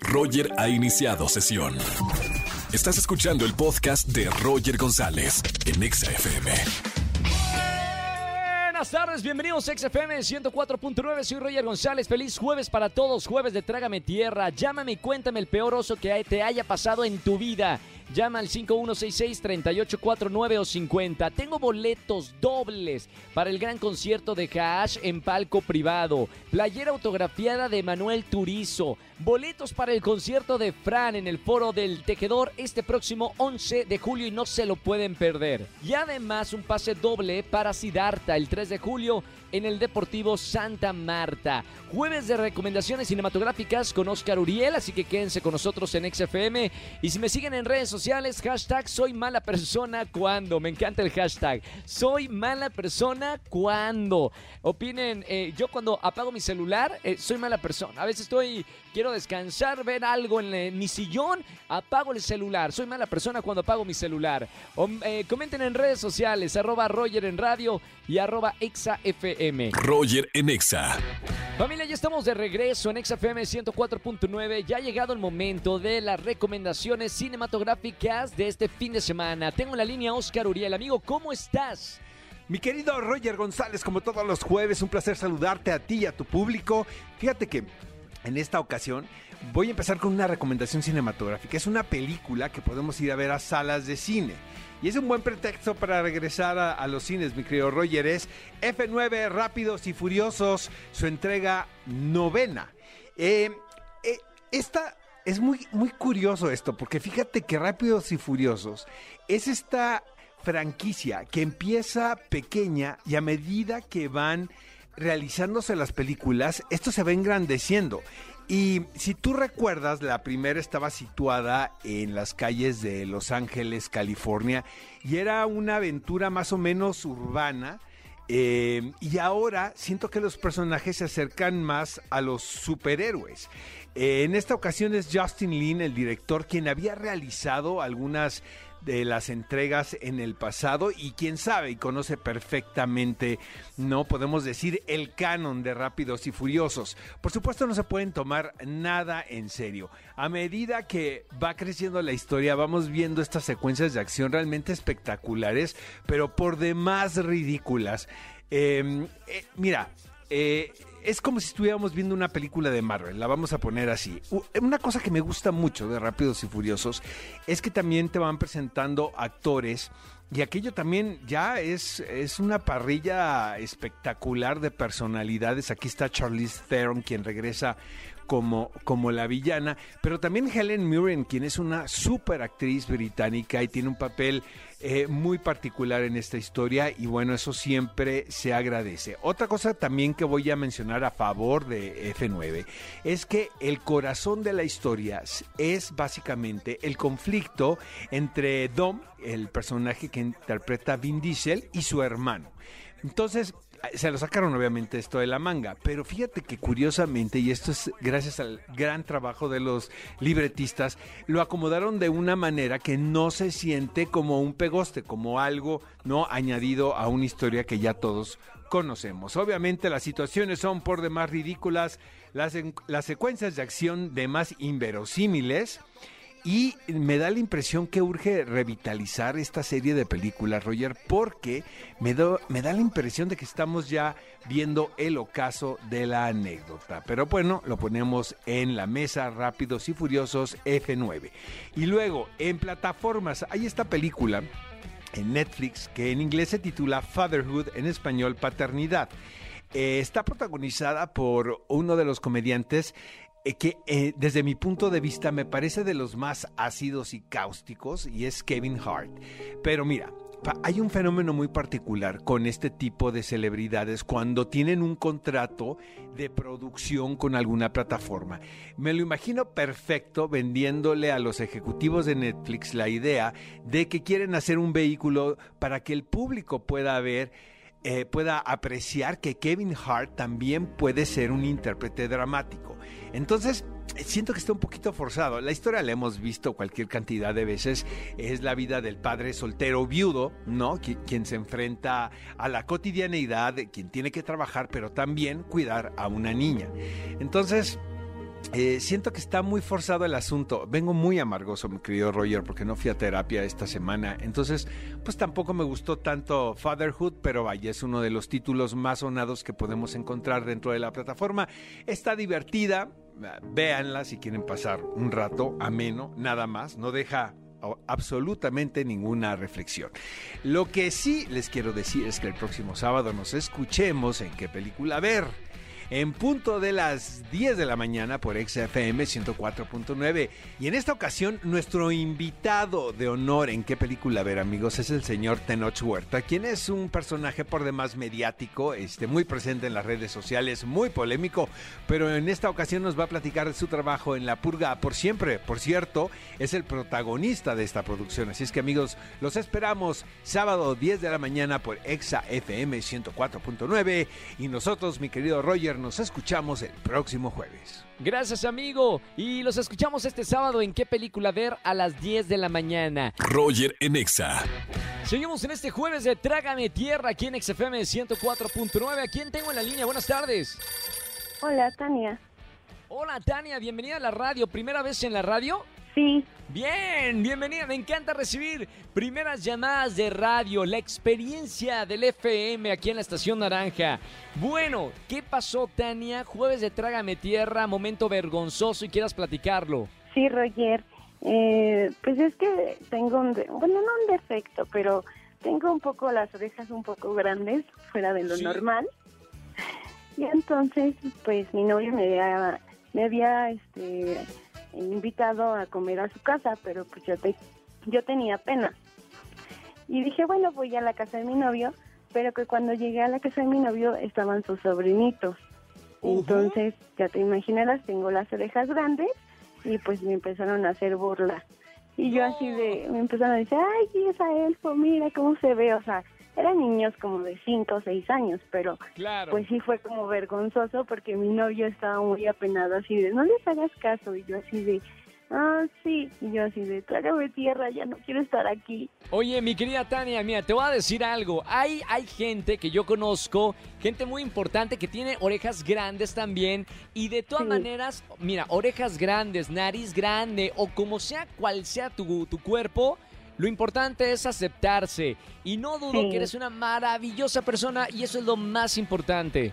Roger ha iniciado sesión. Estás escuchando el podcast de Roger González en Exa FM. Buenas tardes, bienvenidos a XFM 104.9, soy Roger González, feliz jueves para todos, jueves de Trágame Tierra, llámame y cuéntame el peor oso que te haya pasado en tu vida. Llama al 5166-3849 o 50. Tengo boletos dobles para el gran concierto de Hash en palco privado. Playera autografiada de Manuel Turizo. Boletos para el concierto de Fran en el Foro del Tejedor este próximo 11 de julio y no se lo pueden perder. Y además un pase doble para Sidarta el 3 de julio en el Deportivo Santa Marta. Jueves de recomendaciones cinematográficas con Oscar Uriel, así que quédense con nosotros en XFM. Y si me siguen en redes sociales, hashtag soy mala persona cuando. Me encanta el hashtag. Soy mala persona cuando. Opinen, eh, yo cuando apago mi celular, eh, soy mala persona. A veces estoy, quiero descansar, ver algo en, eh, mi sillón, apago el celular. Soy mala persona cuando apago mi celular. O, comenten en redes sociales, arroba Roger en radio y arroba ExaFM. Roger en Exa. Familia, ya estamos de regreso en XFM 104.9. Ya ha llegado el momento de las recomendaciones cinematográficas de este fin de semana. Tengo en la línea Oscar Uriel. Amigo, ¿cómo estás? Mi querido Roger González, como todos los jueves, un placer saludarte a ti y a tu público. Fíjate que en esta ocasión voy a empezar con una recomendación cinematográfica. Es una película que podemos ir a ver a salas de cine. Y es un buen pretexto para regresar a, los cines, mi querido Roger. Es F9 Rápidos y Furiosos, su entrega novena. Eh, eh, esta es muy, muy curioso esto, porque fíjate que Rápidos y Furiosos es esta franquicia que empieza pequeña y a medida que van realizándose las películas, esto se va engrandeciendo. Y si tú recuerdas, la primera estaba situada en las calles de Los Ángeles, California, y era una aventura más o menos urbana. Eh, y ahora siento que los personajes se acercan más a los superhéroes. Eh, en esta ocasión es Justin Lin, el director, quien había realizado algunas de las entregas en el pasado y quién sabe y conoce perfectamente, no podemos decir, el canon de Rápidos y Furiosos. Por supuesto no se pueden tomar nada en serio. A medida que va creciendo la historia vamos viendo estas secuencias de acción realmente espectaculares, pero por demás ridículas. Em, eh, mira, eh, es como si estuviéramos viendo una película de Marvel, la vamos a poner así. Una cosa que me gusta mucho de Rápidos y Furiosos es que también te van presentando actores y aquello también ya es, es una parrilla espectacular de personalidades. Aquí está Charlize Theron, quien regresa como, como la villana, pero también Helen Mirren, quien es una super actriz británica y tiene un papel eh, muy particular en esta historia y bueno, eso siempre se agradece. Otra cosa también que voy a mencionar a favor de F9 es que el corazón de la historia es básicamente el conflicto entre Dom, el personaje que interpreta Vin Diesel, y su hermano. Entonces, se lo sacaron obviamente esto de la manga, pero fíjate que curiosamente, y esto es gracias al gran trabajo de los libretistas, lo acomodaron de una manera que no se siente como un pegoste, como algo no añadido a una historia que ya todos conocemos. Obviamente las situaciones son por demás ridículas, las, las secuencias de acción de más inverosímiles y me da la impresión que urge revitalizar esta serie de películas, Roger, porque me, me da la impresión de que estamos ya viendo el ocaso de la anécdota. Pero bueno, lo ponemos en la mesa, Rápidos y Furiosos F9. Y luego, en plataformas, hay esta película en Netflix que en inglés se titula Fatherhood, en español Paternidad. Eh, está protagonizada por uno de los comediantes que eh, desde mi punto de vista me parece de los más ácidos y cáusticos y es Kevin Hart. Pero mira, hay un fenómeno muy particular con este tipo de celebridades cuando tienen un contrato de producción con alguna plataforma. Me lo imagino perfecto vendiéndole a los ejecutivos de Netflix la idea de que quieren hacer un vehículo para que el público pueda ver eh, pueda apreciar que Kevin Hart también puede ser un intérprete dramático. Entonces, siento que está un poquito forzado. La historia la hemos visto cualquier cantidad de veces. Es la vida del padre soltero viudo, ¿no? quien se enfrenta a la cotidianeidad, quien tiene que trabajar, pero también cuidar a una niña. Entonces, eh, siento que está muy forzado el asunto. Vengo muy amargoso, mi querido Roger, porque no fui a terapia esta semana. Entonces, pues tampoco me gustó tanto Fatherhood, pero vaya, es uno de los títulos más sonados que podemos encontrar dentro de la plataforma. Está divertida, véanla si quieren pasar un rato ameno, nada más. No deja absolutamente ninguna reflexión. Lo que sí les quiero decir es que el próximo sábado nos escuchemos en qué película ver en punto de las 10 de la mañana por XFM 104.9. Y en esta ocasión, nuestro invitado de honor en qué película ver, amigos, es el señor Tenoch Huerta, quien es un personaje por demás mediático, este, muy presente en las redes sociales, muy polémico, pero en esta ocasión nos va a platicar de su trabajo en La Purga por siempre. Por cierto, es el protagonista de esta producción. Así es que, amigos, los esperamos sábado 10 de la mañana por XFM 104.9. Y nosotros, mi querido Roger, nos escuchamos el próximo jueves. Gracias, amigo. Y los escuchamos este sábado en qué película ver a las 10 de la mañana. Roger en Exa. Seguimos en este jueves de Trágame Tierra aquí en XFM 104.9. ¿A quién tengo en la línea? Buenas tardes. Hola, Tania. Hola, Tania. Bienvenida a la radio. ¿Primera vez en la radio? Sí. Bien, bienvenida. Me encanta recibir primeras llamadas de radio, la experiencia del FM aquí en la Estación Naranja. Bueno, ¿qué pasó, Tania? Jueves de Trágame Tierra, momento vergonzoso y quieras platicarlo. Sí, Roger. Eh, pues es que tengo un, bueno, no un defecto, pero tengo un poco las orejas un poco grandes, fuera de lo normal. Y entonces, pues mi novio me había, me había este, invitado a comer a su casa, pero pues yo, te, yo tenía pena. Y dije, bueno, voy a la casa de mi novio, pero que cuando llegué a la casa de mi novio estaban sus sobrinitos. Entonces, ya te imaginarás, tengo las orejas grandes y pues me empezaron a hacer burla. Y yo así de, me empezaron a decir, ay, esa elfo, mira cómo se ve, o sea, eran niños como de 5 o 6 años, pero pues sí fue como vergonzoso porque mi novio estaba muy apenado así de, no les hagas caso, y yo así de, ah, sí, y yo así de, trágame tierra, ya no quiero estar aquí. Oye, mi querida Tania, mira, te voy a decir algo, hay, hay gente que yo conozco, gente muy importante que tiene orejas grandes también, y de todas maneras, mira, orejas grandes, nariz grande, o como sea cual sea tu, tu cuerpo, lo importante es aceptarse y no dudo que eres una maravillosa persona y eso es lo más importante.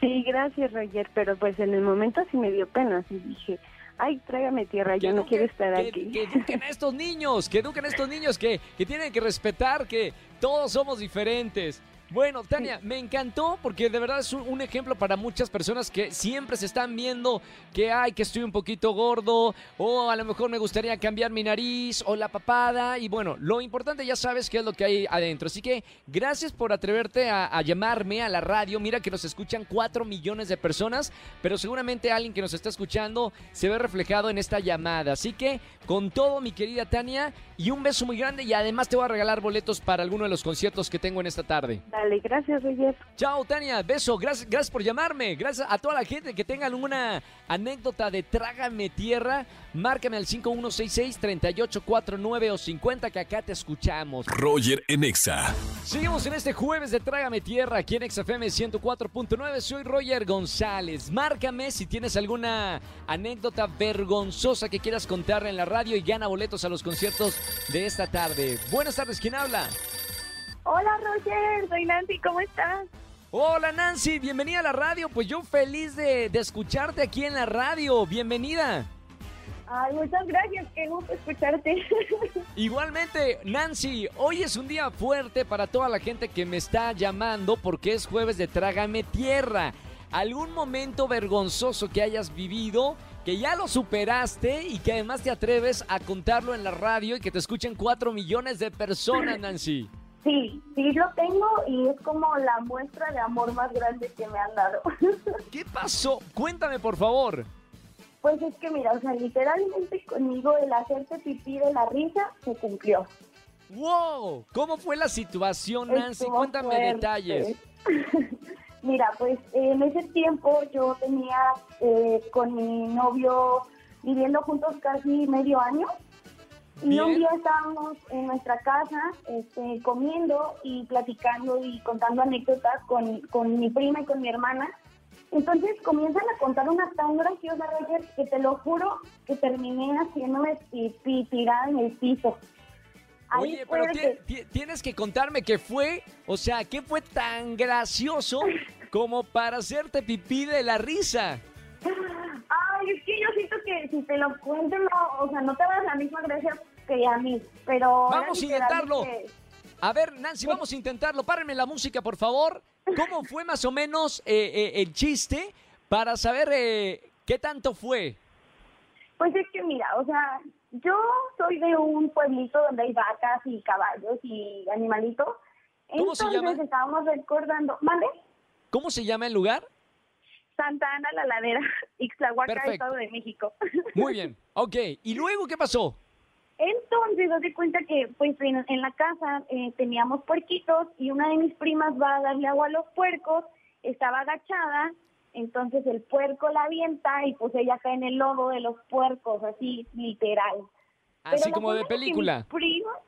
Sí, gracias Roger, pero pues en el momento sí me dio pena, así dije, ay, tráigame tierra, yo no quiero estar aquí. Que eduquen a estos niños, que eduquen a estos niños que, que tienen que respetar que todos somos diferentes. Bueno, Tania, me encantó porque de verdad es un, ejemplo para muchas personas que siempre se están viendo que, ay, que estoy un poquito gordo, o a lo mejor me gustaría cambiar mi nariz, o la papada, y bueno, lo importante ya sabes qué es lo que hay adentro. Así que gracias por atreverte a, llamarme a la radio. Mira que nos escuchan 4 millones de personas, pero seguramente alguien que nos está escuchando se ve reflejado en esta llamada. Así que con todo, mi querida Tania, y un beso muy grande, y además te voy a regalar boletos para alguno de los conciertos que tengo en esta tarde gracias, Roger. Chao, Tania, beso, gracias, gracias por llamarme. Gracias a toda la gente que tengan una anécdota de Trágame Tierra. Márcame al 5166-3849 o 50 que acá te escuchamos. Roger Enexa. Seguimos en este jueves de Trágame Tierra aquí en XFM 104.9. Soy Roger González. Márcame si tienes alguna anécdota vergonzosa que quieras contar en la radio y gana boletos a los conciertos de esta tarde. Buenas tardes, ¿quién habla? Hola Roger, soy Nancy, ¿cómo estás? Hola Nancy, bienvenida a la radio. Pues yo feliz de, escucharte aquí en la radio. Bienvenida. Ay, muchas gracias, qué gusto escucharte. Igualmente, Nancy, hoy es un día fuerte para toda la gente que me está llamando porque es jueves de Trágame Tierra. ¿Algún momento vergonzoso que hayas vivido, que ya lo superaste y que además te atreves a contarlo en la radio y que te escuchen cuatro millones de personas, Nancy? Sí, sí lo tengo y es como la muestra de amor más grande que me han dado. ¿Qué pasó? Cuéntame, por favor. Pues es que mira, o sea, literalmente conmigo el hacerte pipí de la risa se cumplió. ¡Wow! ¿Cómo fue la situación, Nancy? Cuéntame detalles. mira, pues en ese tiempo yo tenía eh, con mi novio viviendo juntos casi medio año. Y un día estábamos en nuestra casa este, comiendo y platicando y contando anécdotas con, con mi prima y con mi hermana. Entonces comienzan a contar una tan graciosa, Roger, que te lo juro que terminé haciéndome pipí tirada en el piso. Ahí Oye, pero tienes que contarme qué fue, o sea, qué fue tan gracioso como para hacerte pipí de la risa. Ay, es que yo siento que si te lo cuento, no, o sea, no te das la misma gracia que a mí, pero... Vamos a intentarlo. A ver, Nancy, vamos a intentarlo. Párenme la música, por favor. ¿Cómo fue más o menos eh, eh, el chiste para saber eh, qué tanto fue? Pues es que mira, o sea, yo soy de un pueblito donde hay vacas y caballos y animalitos. ¿Cómo se llama? estábamos recordando. ¿Vale? ¿Cómo se llama el lugar? Santa Ana, la ladera, Ixtlahuaca, Estado de México. Muy bien, ok. ¿Y luego qué pasó? Entonces, doy cuenta que pues en, la casa eh, teníamos puerquitos y una de mis primas va a darle agua a los puercos, estaba agachada, entonces el puerco la avienta y pues ella cae en el lodo de los puercos, así literal. Así como de película.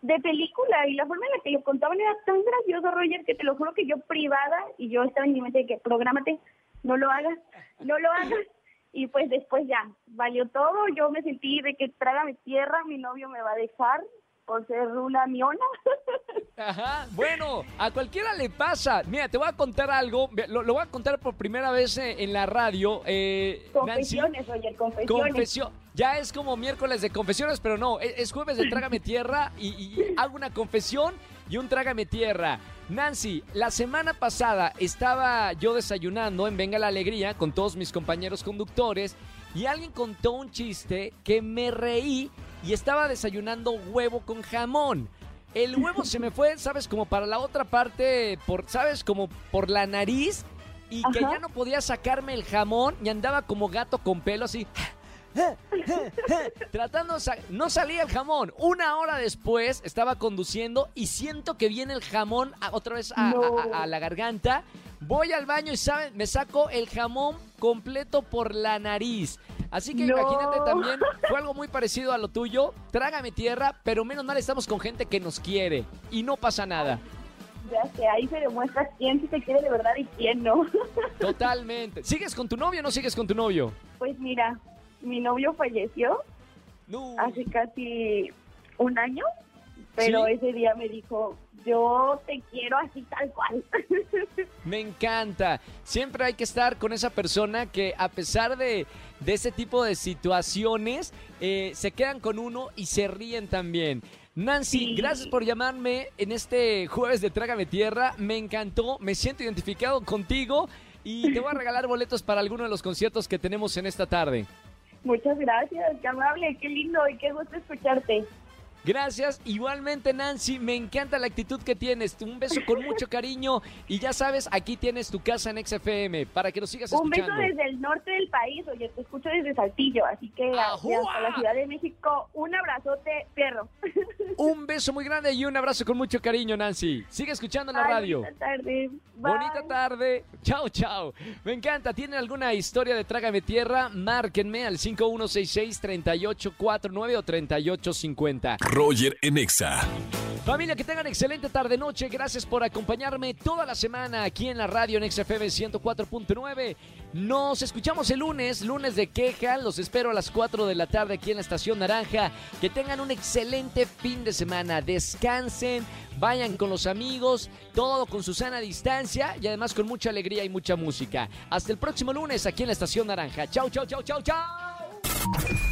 de película, y la forma en la que lo contaban era tan gracioso, Roger, que te lo juro que yo privada, y yo estaba en mi mente de que prográmate, no lo hagas, no lo hagas. Y pues después ya, valió todo, yo me sentí de que trágame tierra, mi novio me va a dejar por ser una miona. Ajá, bueno, a cualquiera le pasa. Mira, te voy a contar algo, lo, voy a contar por primera vez eh, en la radio. Eh, confesiones, oye, confesiones. Confesión. Ya es como miércoles de confesiones, pero no, es, es jueves de Trágame Tierra y, y hago una confesión y un Trágame Tierra. Nancy, la semana pasada estaba yo desayunando en Venga la Alegría con todos mis compañeros conductores y alguien contó un chiste que me reí y estaba desayunando huevo con jamón. El huevo se me fue, ¿sabes? Como para la otra parte, por, ¿sabes? Como por la nariz y que ya no podía sacarme el jamón y andaba como gato con pelo así. Tratando, no salía el jamón. Una hora después estaba conduciendo y siento que viene el jamón otra vez a, la garganta. Voy al baño y ¿saben? me saco el jamón completo por la nariz. Así que imagínate también, fue algo muy parecido a lo tuyo. Trágame tierra, pero menos mal estamos con gente que nos quiere y no pasa nada. Ya que ahí se demuestra quién sí te quiere de verdad y quién no. Totalmente. ¿Sigues con tu novio o no sigues con tu novio? Pues mira, mi novio falleció hace casi un año, pero ese día me dijo, yo te quiero así tal cual. Me encanta. Siempre hay que estar con esa persona que a pesar de, de ese tipo de situaciones, eh, se quedan con uno y se ríen también. Nancy, gracias por llamarme en este jueves de Trágame Tierra. Me encantó, me siento identificado contigo y te voy a regalar boletos para alguno de los conciertos que tenemos en esta tarde. Muchas gracias, qué amable, qué lindo y qué gusto escucharte. Gracias, igualmente Nancy, me encanta la actitud que tienes. Un beso con mucho cariño y ya sabes, aquí tienes tu casa en XFM para que nos sigas escuchando. Un beso desde el norte del país, oye, te escucho desde Saltillo, así que hasta la Ciudad de México, un abrazote, perro. Un beso muy grande y un abrazo con mucho cariño, Nancy. Sigue escuchando la radio. Bonita tarde. Bonita tarde. Chao, chao. Me encanta. ¿Tienen alguna historia de Trágame Tierra? Márquenme al 5166-3849 o 3850. Roger Enexa. Familia, que tengan excelente tarde noche. Gracias por acompañarme toda la semana aquí en la radio en XFM 104.9. Nos escuchamos el lunes, lunes de queja. Los espero a las 4 de la tarde aquí en la Estación Naranja. Que tengan un excelente fin de semana. Descansen, vayan con los amigos, todo con su sana distancia y además con mucha alegría y mucha música. Hasta el próximo lunes aquí en la Estación Naranja. Chau, chau, chau, chau, chau.